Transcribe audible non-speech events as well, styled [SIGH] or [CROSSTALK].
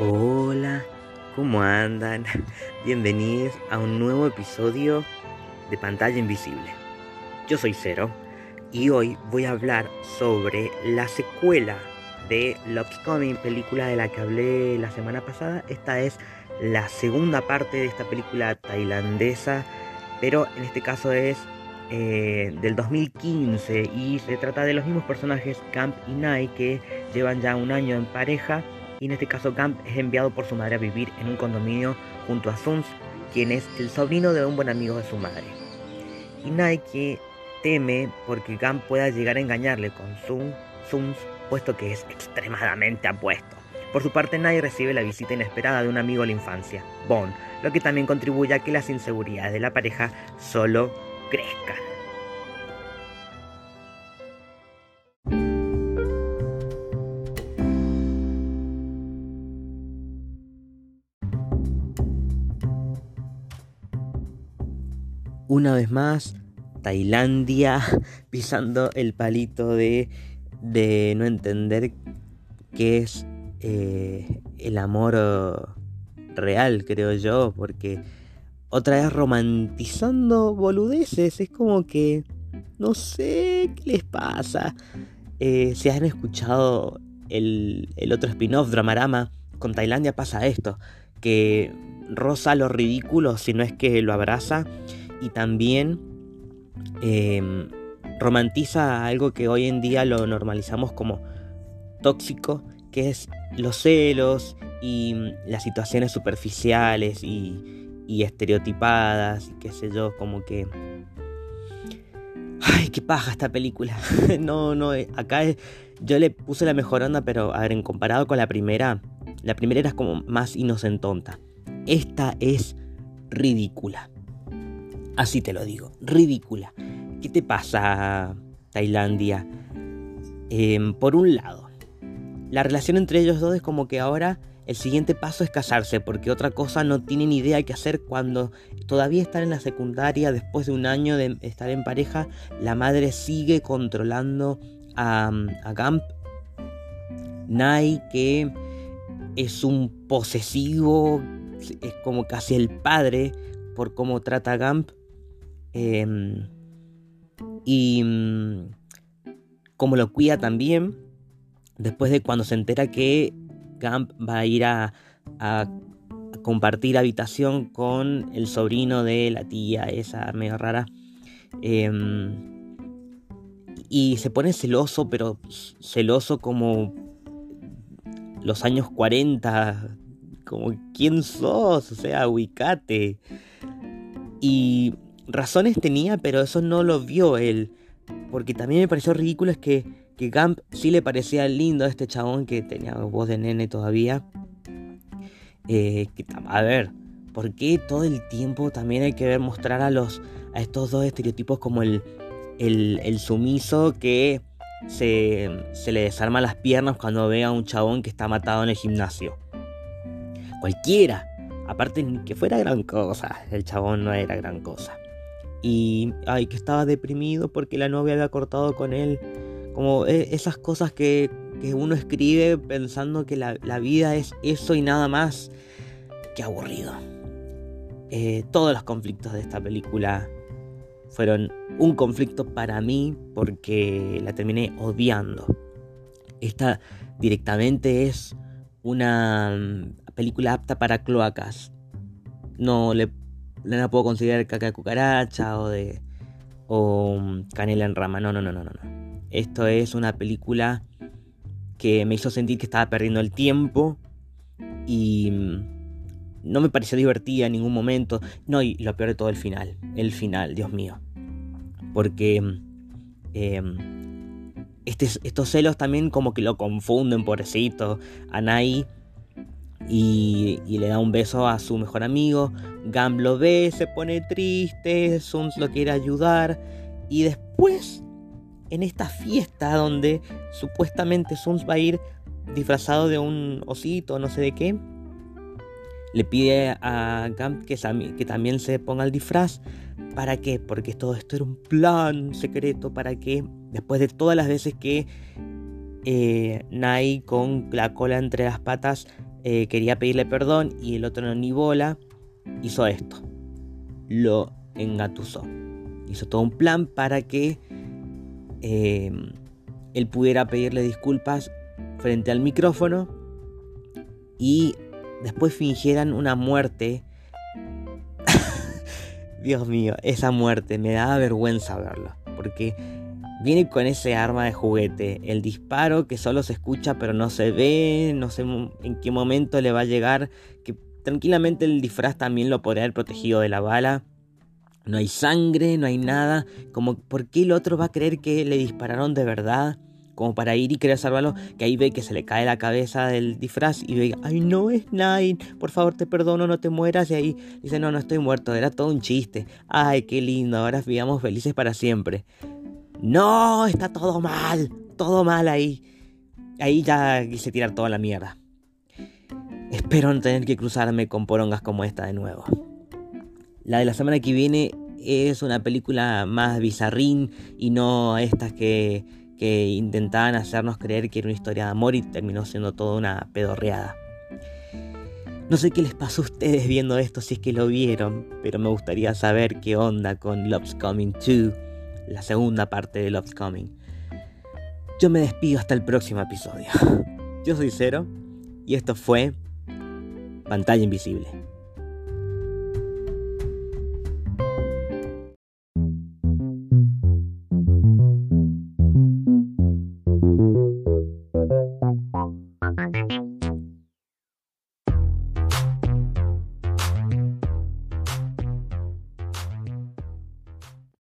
Hola, ¿cómo andan? [LAUGHS] Bienvenidos a un nuevo episodio de Pantalla Invisible. Yo soy Cero y hoy voy a hablar sobre la secuela de Love's Coming, película de la que hablé la semana pasada. Esta es la segunda parte de esta película tailandesa, pero en este caso es eh, del 2015 y se trata de los mismos personajes Camp y Nai que llevan ya un año en pareja y en este caso Camp es enviado por su madre a vivir en un condominio junto a Suns, quien es el sobrino de un buen amigo de su madre. Y Nai que teme porque Camp pueda llegar a engañarle con Sun, Suns, puesto que es extremadamente apuesto. Por su parte, Nai recibe la visita inesperada de un amigo de la infancia, Bond, lo que también contribuye a que las inseguridades de la pareja solo crezcan. Una vez más, Tailandia [LAUGHS] pisando el palito de, de no entender qué es eh, el amor real, creo yo, porque otra vez romantizando boludeces, es como que no sé qué les pasa. Eh, si han escuchado el, el otro spin-off, Dramarama, con Tailandia pasa esto, que roza lo ridículo si no es que lo abraza y también em, romantiza algo que hoy en día lo normalizamos como tóxico, que es los celos y mm, las situaciones superficiales y, estereotipadas y qué sé yo, como que... Ay, qué paja esta película. [LAUGHS] no, no, eh, acá yo le puse la mejor onda, pero a ver, en comparado con la primera, la primera era como más inocentonta. Esta es ridícula. Así te lo digo, ridícula. ¿Qué te pasa, Tailandia? Em, por un lado, la relación entre ellos dos es como que ahora el siguiente paso es casarse, porque otra cosa no tienen idea qué hacer cuando todavía están en la secundaria, después de un año de estar en pareja, la madre sigue controlando a, a. Nai, que es un posesivo, es como casi el padre por cómo trata a Gamp. Em, y mm, como lo cuida también, después de cuando se entera que Gamp va a ir a, compartir habitación con el sobrino de la tía, esa medio rara. Em, y se pone celoso, pero celoso como los años 40. Como, ¿quién sos? O sea, ubicate. Y razones tenía, pero eso no lo vio él. Porque también me pareció ridículo es que, que Gamp sí le parecía lindo a este chabón que tenía voz de nene todavía. Eh, a ver, ¿por qué todo el tiempo también hay que ver mostrar a los a estos dos estereotipos como el, el, sumiso que se, se le desarma las piernas cuando ve a un chabón que está matado en el gimnasio? Cualquiera. Aparte, que fuera gran cosa. El chabón no era gran cosa y ay, que estaba deprimido porque la novia había cortado con él. Como e, esas cosas que, que uno escribe pensando que la, la, vida es eso y nada más. Qué aburrido. Eh, todos los conflictos de esta película fueron un conflicto para mí porque la terminé odiando. Esta directamente es una mm, película apta para cloacas. No le la puedo considerar caca cucaracha o de. o mm, canela en rama. No, no, no, no, no. Esto es una película que me hizo sentir que estaba perdiendo el tiempo y mm, no me pareció divertida en ningún momento. No, y lo peor de todo, el final. El final, Dios mío. Porque eh, estos celos también como que lo confunden, pobrecito. Anai y, le da un beso a su mejor amigo. Gam lo ve, se pone triste, Suns lo quiere ayudar y después en esta fiesta donde supuestamente Suns va a ir disfrazado de un osito, no sé de qué, le pide a Gam que, que también se ponga el disfraz. ¿Para qué? Porque todo esto era un plan secreto para que después de todas las veces que eh, Nai con la cola entre las patas eh, quería pedirle perdón y el otro no ni bola, hizo esto. Lo engatusó. Hizo todo un plan para que eh, él pudiera pedirle disculpas frente al micrófono y después fingieran una muerte. [LAUGHS] Dios mío, esa muerte me da vergüenza verlo, porque viene con ese arma de juguete, el disparo que solo se escucha pero no se ve, no sé en qué momento le va a llegar, que tranquilamente el disfraz también lo podría haber protegido de la bala. No hay sangre, no hay nada, como ¿por qué el otro va a creer que le dispararon de verdad? como para ir y querer salvarlo, que ahí ve que se le cae la cabeza del disfraz y ve, ay no es Nine, por favor te perdono, no te mueras, y ahí dice, no, no estoy muerto, era todo un chiste, ay qué lindo, ahora vivamos felices para siempre. No, está todo mal, todo mal ahí. Ahí ya quise tirar toda la mierda. Espero no tener que cruzarme con porongas como esta de nuevo. La de la semana que viene es una película más bizarrín y no estas que que intentaban hacernos creer que era una historia de amor y terminó siendo toda una pedorreada. No sé qué les pasó a ustedes viendo esto si es que lo vieron, pero me gustaría saber qué onda con Love's Coming 2, la segunda parte de Love's Coming. Yo me despido hasta el próximo episodio. Yo soy Cero y esto fue Pantalla Invisible.